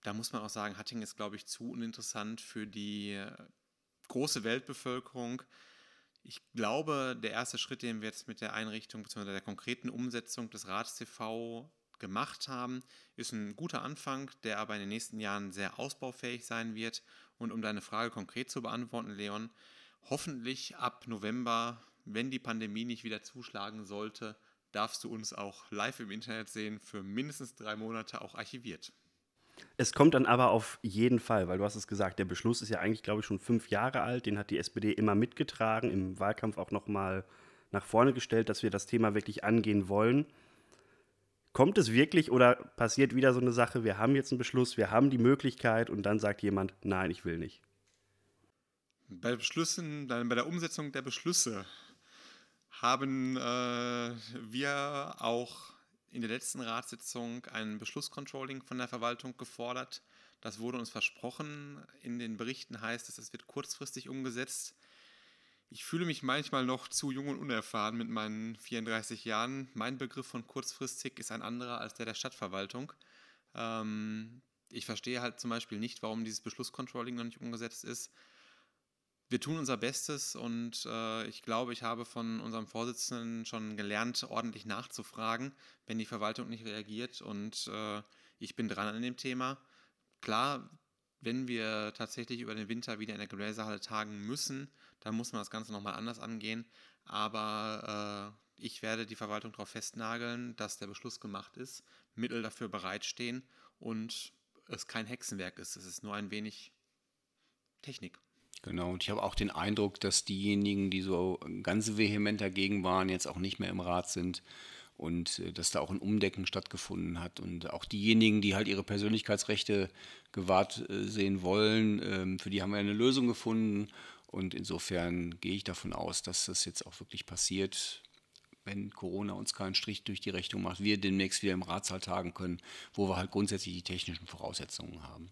da muss man auch sagen, Hattingen ist, glaube ich, zu uninteressant für die äh, große Weltbevölkerung. Ich glaube, der erste Schritt, den wir jetzt mit der Einrichtung bzw. der konkreten Umsetzung des RatsTV gemacht haben, ist ein guter Anfang, der aber in den nächsten Jahren sehr ausbaufähig sein wird und um deine Frage konkret zu beantworten, Leon, hoffentlich ab November, wenn die Pandemie nicht wieder zuschlagen sollte, darfst du uns auch live im Internet sehen, für mindestens drei Monate auch archiviert. Es kommt dann aber auf jeden Fall, weil du hast es gesagt, der Beschluss ist ja eigentlich, glaube ich, schon fünf Jahre alt. Den hat die SPD immer mitgetragen, im Wahlkampf auch nochmal nach vorne gestellt, dass wir das Thema wirklich angehen wollen. Kommt es wirklich oder passiert wieder so eine Sache, wir haben jetzt einen Beschluss, wir haben die Möglichkeit und dann sagt jemand, nein, ich will nicht? Bei Beschlüssen, bei der Umsetzung der Beschlüsse haben äh, wir auch in der letzten Ratssitzung ein Beschlusscontrolling von der Verwaltung gefordert. Das wurde uns versprochen. In den Berichten heißt es, es wird kurzfristig umgesetzt. Ich fühle mich manchmal noch zu jung und unerfahren mit meinen 34 Jahren. Mein Begriff von kurzfristig ist ein anderer als der der Stadtverwaltung. Ähm, ich verstehe halt zum Beispiel nicht, warum dieses Beschlusscontrolling noch nicht umgesetzt ist. Wir tun unser Bestes und äh, ich glaube, ich habe von unserem Vorsitzenden schon gelernt, ordentlich nachzufragen, wenn die Verwaltung nicht reagiert. Und äh, ich bin dran an dem Thema. Klar, wenn wir tatsächlich über den Winter wieder in der Gebläsehalle tagen müssen, da muss man das Ganze nochmal anders angehen. Aber äh, ich werde die Verwaltung darauf festnageln, dass der Beschluss gemacht ist, Mittel dafür bereitstehen und es kein Hexenwerk ist. Es ist nur ein wenig Technik. Genau, und ich habe auch den Eindruck, dass diejenigen, die so ganz vehement dagegen waren, jetzt auch nicht mehr im Rat sind und äh, dass da auch ein Umdecken stattgefunden hat. Und auch diejenigen, die halt ihre Persönlichkeitsrechte gewahrt äh, sehen wollen, ähm, für die haben wir eine Lösung gefunden. Und insofern gehe ich davon aus, dass das jetzt auch wirklich passiert, wenn Corona uns keinen Strich durch die Rechnung macht, wir demnächst wieder im Ratssaal tagen können, wo wir halt grundsätzlich die technischen Voraussetzungen haben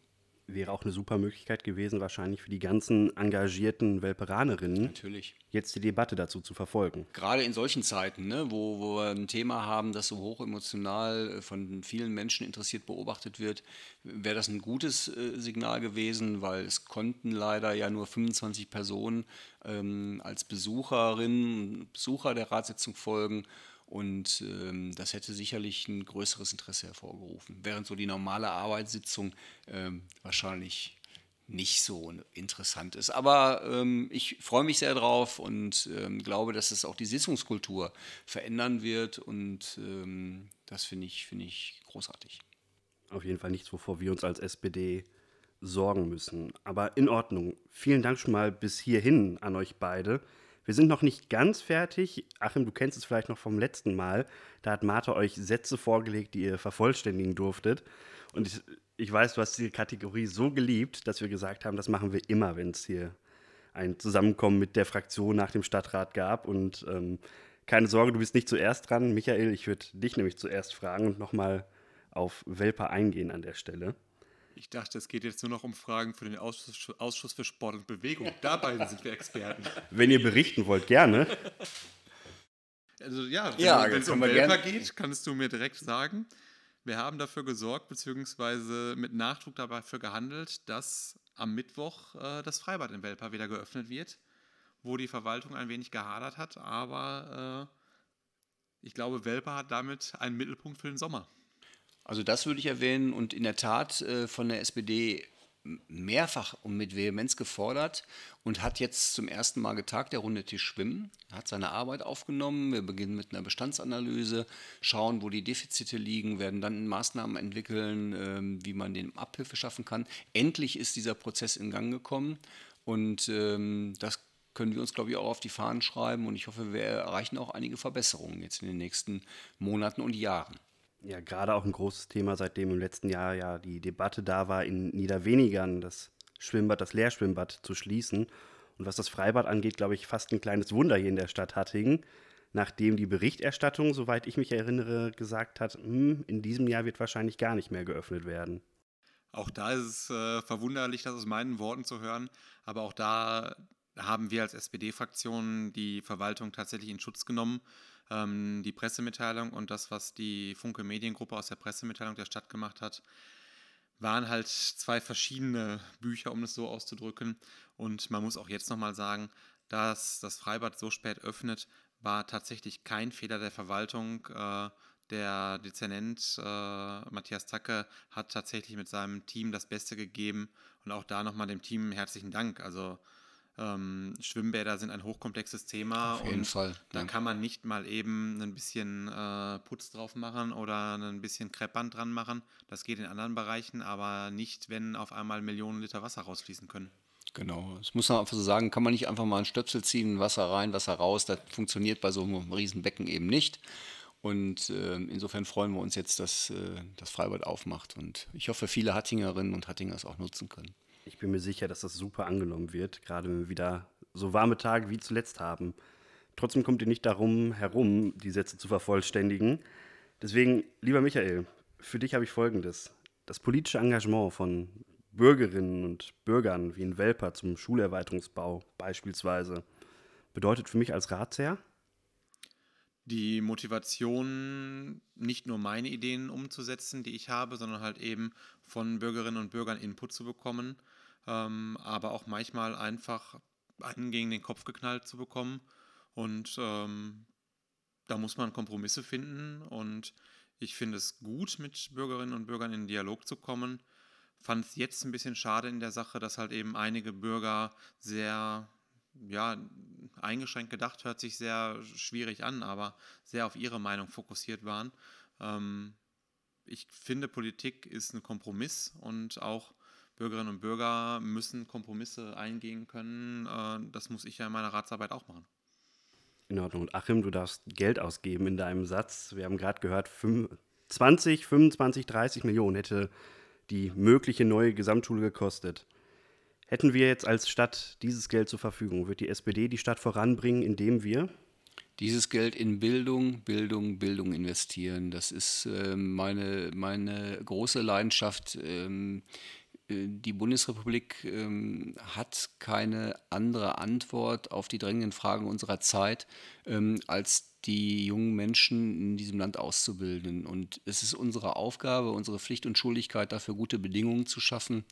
wäre auch eine super Möglichkeit gewesen, wahrscheinlich für die ganzen engagierten Welperanerinnen, Natürlich. jetzt die Debatte dazu zu verfolgen. Gerade in solchen Zeiten, ne, wo, wo wir ein Thema haben, das so hoch emotional von vielen Menschen interessiert beobachtet wird, wäre das ein gutes äh, Signal gewesen, weil es konnten leider ja nur 25 Personen ähm, als Besucherinnen und Besucher der Ratssitzung folgen. Und ähm, das hätte sicherlich ein größeres Interesse hervorgerufen, während so die normale Arbeitssitzung ähm, wahrscheinlich nicht so interessant ist. Aber ähm, ich freue mich sehr drauf und ähm, glaube, dass es auch die Sitzungskultur verändern wird. Und ähm, das finde ich, find ich großartig. Auf jeden Fall nichts, wovor wir uns als SPD sorgen müssen. Aber in Ordnung. Vielen Dank schon mal bis hierhin an euch beide. Wir sind noch nicht ganz fertig. Achim, du kennst es vielleicht noch vom letzten Mal. Da hat Martha euch Sätze vorgelegt, die ihr vervollständigen durftet. Und ich, ich weiß, du hast die Kategorie so geliebt, dass wir gesagt haben, das machen wir immer, wenn es hier ein Zusammenkommen mit der Fraktion nach dem Stadtrat gab. Und ähm, keine Sorge, du bist nicht zuerst dran. Michael, ich würde dich nämlich zuerst fragen und nochmal auf Welper eingehen an der Stelle. Ich dachte, es geht jetzt nur noch um Fragen für den Ausschuss, Ausschuss für Sport und Bewegung. Dabei sind wir Experten. Wenn ihr berichten wollt, gerne. Also ja, wenn Ja, es um Welper gern- geht, kannst du mir direkt sagen. Wir haben dafür gesorgt, beziehungsweise mit Nachdruck dafür gehandelt, dass am Mittwoch äh, das Freibad in Welper wieder geöffnet wird, wo die Verwaltung ein wenig gehadert hat, aber äh, ich glaube, Welper hat damit einen Mittelpunkt für den Sommer. Also das würde ich erwähnen und in der Tat äh, von der SPD mehrfach und mit Vehemenz gefordert und hat jetzt zum ersten Mal getagt, der runde Tisch Schwimmen, hat seine Arbeit aufgenommen. Wir beginnen mit einer Bestandsanalyse, schauen, wo die Defizite liegen, werden dann Maßnahmen entwickeln, ähm, wie man dem Abhilfe schaffen kann. Endlich ist dieser Prozess in Gang gekommen und ähm, das können wir uns, glaube ich, auch auf die Fahnen schreiben und ich hoffe, wir erreichen auch einige Verbesserungen jetzt in den nächsten Monaten und Jahren. Ja, gerade auch ein großes Thema, seitdem im letzten Jahr ja die Debatte da war, in Niederwenigern das Schwimmbad, das Leerschwimmbad zu schließen. Und was das Freibad angeht, glaube ich, fast ein kleines Wunder hier in der Stadt Hattingen, nachdem die Berichterstattung, soweit ich mich erinnere, gesagt hat, hm, in diesem Jahr wird wahrscheinlich gar nicht mehr geöffnet werden. Auch da ist es äh, verwunderlich, das aus meinen Worten zu hören, aber auch da haben wir als SPD-Fraktion die Verwaltung tatsächlich in Schutz genommen. Ähm, die Pressemitteilung und das, was die Funke Mediengruppe aus der Pressemitteilung der Stadt gemacht hat, waren halt zwei verschiedene Bücher, um es so auszudrücken. Und man muss auch jetzt nochmal sagen, dass das Freibad so spät öffnet, war tatsächlich kein Fehler der Verwaltung. Äh, der Dezernent äh, Matthias Tacke hat tatsächlich mit seinem Team das Beste gegeben und auch da nochmal dem Team herzlichen Dank. Also ähm, Schwimmbäder sind ein hochkomplexes Thema Auf jeden und Fall, da ja. kann man nicht mal eben ein bisschen äh, Putz drauf machen oder ein bisschen Kreppband dran machen. Das geht in anderen Bereichen, aber nicht, wenn auf einmal Millionen Liter Wasser rausfließen können. Genau, das muss man einfach so sagen, kann man nicht einfach mal einen Stöpsel ziehen, Wasser rein, Wasser raus, das funktioniert bei so einem Riesenbecken eben nicht. Und äh, insofern freuen wir uns jetzt, dass äh, das Freibad aufmacht. Und ich hoffe, viele Hattingerinnen und Hattinger es auch nutzen können. Ich bin mir sicher, dass das super angenommen wird, gerade wenn wir wieder so warme Tage wie zuletzt haben. Trotzdem kommt ihr nicht darum herum, die Sätze zu vervollständigen. Deswegen, lieber Michael, für dich habe ich Folgendes. Das politische Engagement von Bürgerinnen und Bürgern wie in Welper zum Schulerweiterungsbau beispielsweise bedeutet für mich als Ratsherr, die Motivation, nicht nur meine Ideen umzusetzen, die ich habe, sondern halt eben von Bürgerinnen und Bürgern Input zu bekommen, ähm, aber auch manchmal einfach einen gegen den Kopf geknallt zu bekommen. Und ähm, da muss man Kompromisse finden. Und ich finde es gut, mit Bürgerinnen und Bürgern in Dialog zu kommen. Fand es jetzt ein bisschen schade in der Sache, dass halt eben einige Bürger sehr ja, eingeschränkt gedacht, hört sich sehr schwierig an, aber sehr auf ihre Meinung fokussiert waren. Ähm, ich finde, Politik ist ein Kompromiss und auch Bürgerinnen und Bürger müssen Kompromisse eingehen können. Äh, das muss ich ja in meiner Ratsarbeit auch machen. In Ordnung. Und Achim, du darfst Geld ausgeben in deinem Satz. Wir haben gerade gehört, fünf- 20, 25, 30 Millionen hätte die mögliche neue Gesamtschule gekostet. Hätten wir jetzt als Stadt dieses Geld zur Verfügung, wird die SPD die Stadt voranbringen, indem wir Dieses Geld in Bildung, Bildung, Bildung investieren, das ist ähm, meine, meine große Leidenschaft. Ähm, äh, die Bundesrepublik ähm, hat keine andere Antwort auf die drängenden Fragen unserer Zeit, ähm, als die jungen Menschen in diesem Land auszubilden. Und es ist unsere Aufgabe, unsere Pflicht und Schuldigkeit, dafür gute Bedingungen zu schaffen.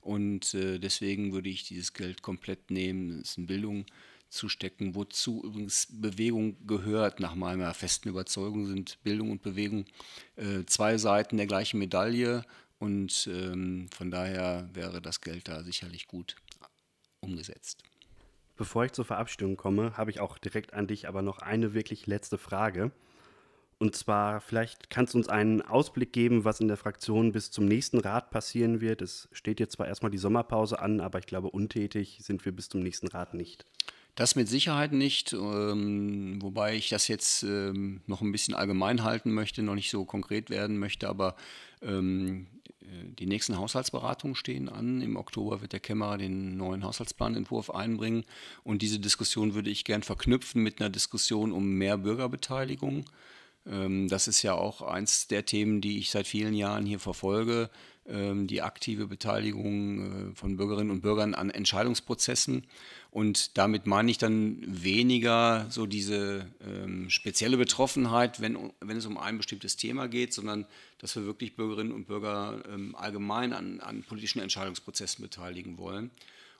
Und äh, deswegen würde ich dieses Geld komplett nehmen, es in Bildung zu stecken, wozu übrigens Bewegung gehört. Nach meiner festen Überzeugung sind Bildung und Bewegung äh, zwei Seiten der gleichen Medaille. Und ähm, von daher wäre das Geld da sicherlich gut umgesetzt. Bevor ich zur Verabschiedung komme, habe ich auch direkt an dich aber noch eine wirklich letzte Frage. Und zwar, vielleicht kannst du uns einen Ausblick geben, was in der Fraktion bis zum nächsten Rat passieren wird. Es steht jetzt zwar erstmal die Sommerpause an, aber ich glaube, untätig sind wir bis zum nächsten Rat nicht. Das mit Sicherheit nicht, ähm, wobei ich das jetzt ähm, noch ein bisschen allgemein halten möchte, noch nicht so konkret werden möchte, aber ähm, äh, die nächsten Haushaltsberatungen stehen an. Im Oktober wird der Kämmerer den neuen Haushaltsplanentwurf einbringen und diese Diskussion würde ich gern verknüpfen mit einer Diskussion um mehr Bürgerbeteiligung. Ähm, das ist ja auch eins der Themen, die ich seit vielen Jahren hier verfolge, die aktive Beteiligung äh, von Bürgerinnen und Bürgern an Entscheidungsprozessen. Und damit meine ich dann weniger so diese ähm, spezielle Betroffenheit, wenn, wenn es um ein bestimmtes Thema geht, sondern dass wir wirklich Bürgerinnen und Bürger ähm, allgemein an, an politischen Entscheidungsprozessen beteiligen wollen.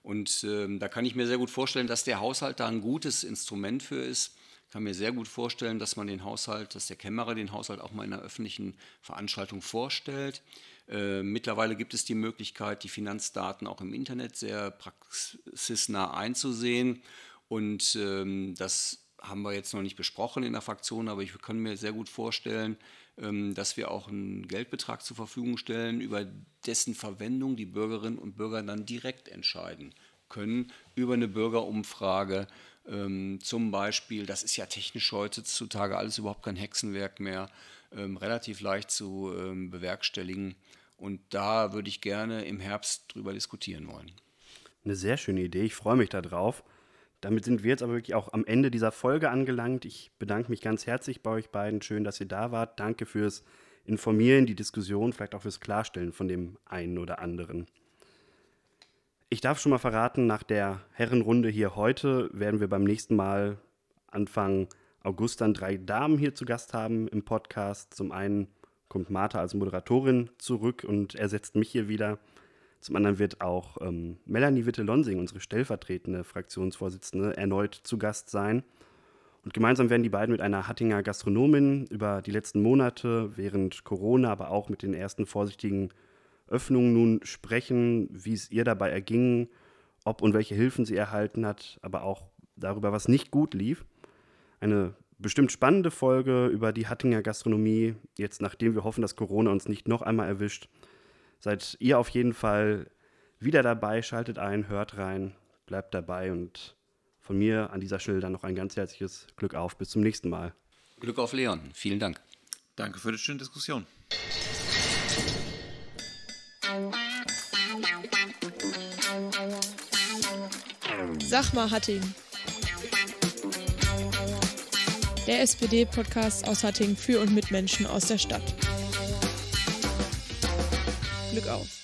Und ähm, da kann ich mir sehr gut vorstellen, dass der Haushalt da ein gutes Instrument für ist. Ich kann mir sehr gut vorstellen, dass man den Haushalt, dass der Kämmerer den Haushalt auch mal in einer öffentlichen Veranstaltung vorstellt. Äh, mittlerweile gibt es die Möglichkeit, die Finanzdaten auch im Internet sehr praxisnah einzusehen. Und ähm, das haben wir jetzt noch nicht besprochen in der Fraktion, aber ich kann mir sehr gut vorstellen, ähm, dass wir auch einen Geldbetrag zur Verfügung stellen, über dessen Verwendung die Bürgerinnen und Bürger dann direkt entscheiden können, über eine Bürgerumfrage. Ähm, zum Beispiel, das ist ja technisch heutzutage alles überhaupt kein Hexenwerk mehr, ähm, relativ leicht zu ähm, bewerkstelligen. Und da würde ich gerne im Herbst drüber diskutieren wollen. Eine sehr schöne Idee. Ich freue mich darauf. Damit sind wir jetzt aber wirklich auch am Ende dieser Folge angelangt. Ich bedanke mich ganz herzlich bei euch beiden. Schön, dass ihr da wart. Danke fürs Informieren, die Diskussion, vielleicht auch fürs Klarstellen von dem einen oder anderen. Ich darf schon mal verraten, nach der Herrenrunde hier heute werden wir beim nächsten Mal Anfang August dann drei Damen hier zu Gast haben im Podcast. Zum einen kommt Martha als Moderatorin zurück und ersetzt mich hier wieder. Zum anderen wird auch ähm, Melanie Witte-Lonsing, unsere stellvertretende Fraktionsvorsitzende, erneut zu Gast sein. Und gemeinsam werden die beiden mit einer Hattinger Gastronomin über die letzten Monate während Corona, aber auch mit den ersten vorsichtigen Öffnungen nun sprechen, wie es ihr dabei erging, ob und welche Hilfen sie erhalten hat, aber auch darüber, was nicht gut lief. Eine bestimmt spannende Folge über die Hattinger Gastronomie, jetzt nachdem wir hoffen, dass Corona uns nicht noch einmal erwischt. Seid ihr auf jeden Fall wieder dabei, schaltet ein, hört rein, bleibt dabei und von mir an dieser Stelle dann noch ein ganz herzliches Glück auf. Bis zum nächsten Mal. Glück auf Leon. Vielen Dank. Danke für die schöne Diskussion. Sag mal, Hatting der SPD-Podcast aus Hattingen für und mit Menschen aus der Stadt. Glück auf!